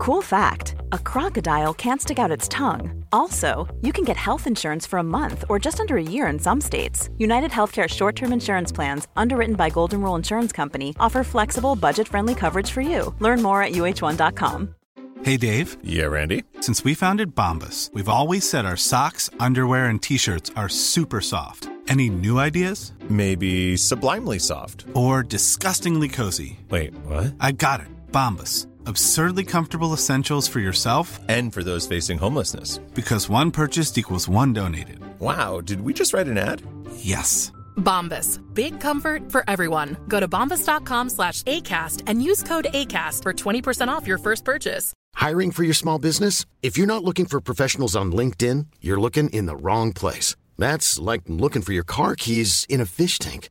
Cool fact a crocodile can't stick out its tongue. Also, you can get health insurance for a month or just under a year in some states. United Healthcare short term insurance plans, underwritten by Golden Rule Insurance Company, offer flexible, budget friendly coverage for you. Learn more at uh1.com. Hey, Dave. Yeah, Randy. Since we founded Bombas, we've always said our socks, underwear, and t shirts are super soft. Any new ideas? Maybe sublimely soft. Or disgustingly cozy. Wait, what? I got it. Bombas. Absurdly comfortable essentials for yourself And for those facing homelessness. because one purchased equals one donated. Wow, did we just write an ad? Yes. Bombas. Big comfort for everyone. Go to bombas.com slash ACAST and use code ACAST for 20% off your first purchase. Hiring for your small business? If you're not looking for professionals on LinkedIn, you're looking in the wrong place. That's like looking for your car keys in a fish tank.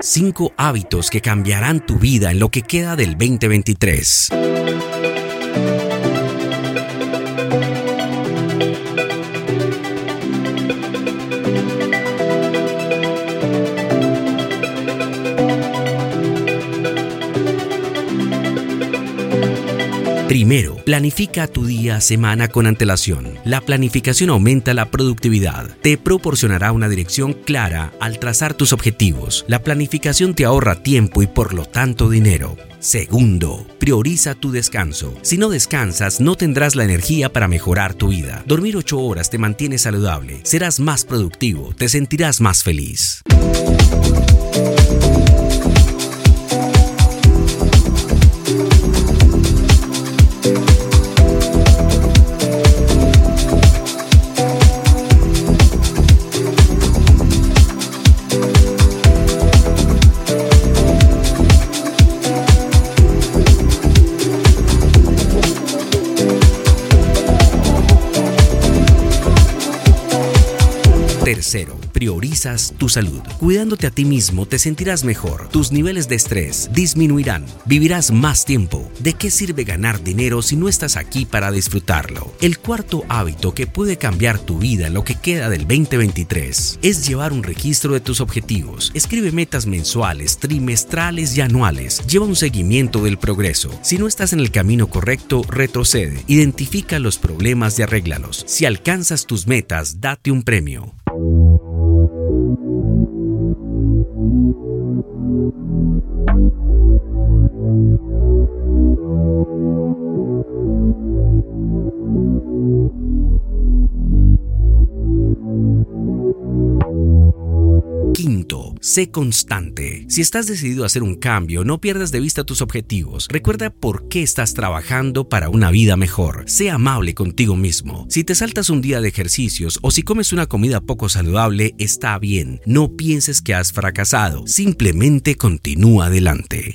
Cinco hábitos que cambiarán tu vida en lo que queda del 2023. Primero, planifica tu día semana con antelación. La planificación aumenta la productividad. Te proporcionará una dirección clara al trazar tus objetivos. La planificación te ahorra tiempo y por lo tanto dinero. Segundo, prioriza tu descanso. Si no descansas, no tendrás la energía para mejorar tu vida. Dormir 8 horas te mantiene saludable, serás más productivo, te sentirás más feliz. Tercero, priorizas tu salud. Cuidándote a ti mismo te sentirás mejor, tus niveles de estrés disminuirán, vivirás más tiempo. ¿De qué sirve ganar dinero si no estás aquí para disfrutarlo? El cuarto hábito que puede cambiar tu vida en lo que queda del 2023 es llevar un registro de tus objetivos. Escribe metas mensuales, trimestrales y anuales. Lleva un seguimiento del progreso. Si no estás en el camino correcto, retrocede. Identifica los problemas y arréglalos. Si alcanzas tus metas, date un premio. Quinto, sé constante. Si estás decidido a hacer un cambio, no pierdas de vista tus objetivos. Recuerda por qué estás trabajando para una vida mejor. Sé amable contigo mismo. Si te saltas un día de ejercicios o si comes una comida poco saludable, está bien. No pienses que has fracasado. Simplemente continúa adelante.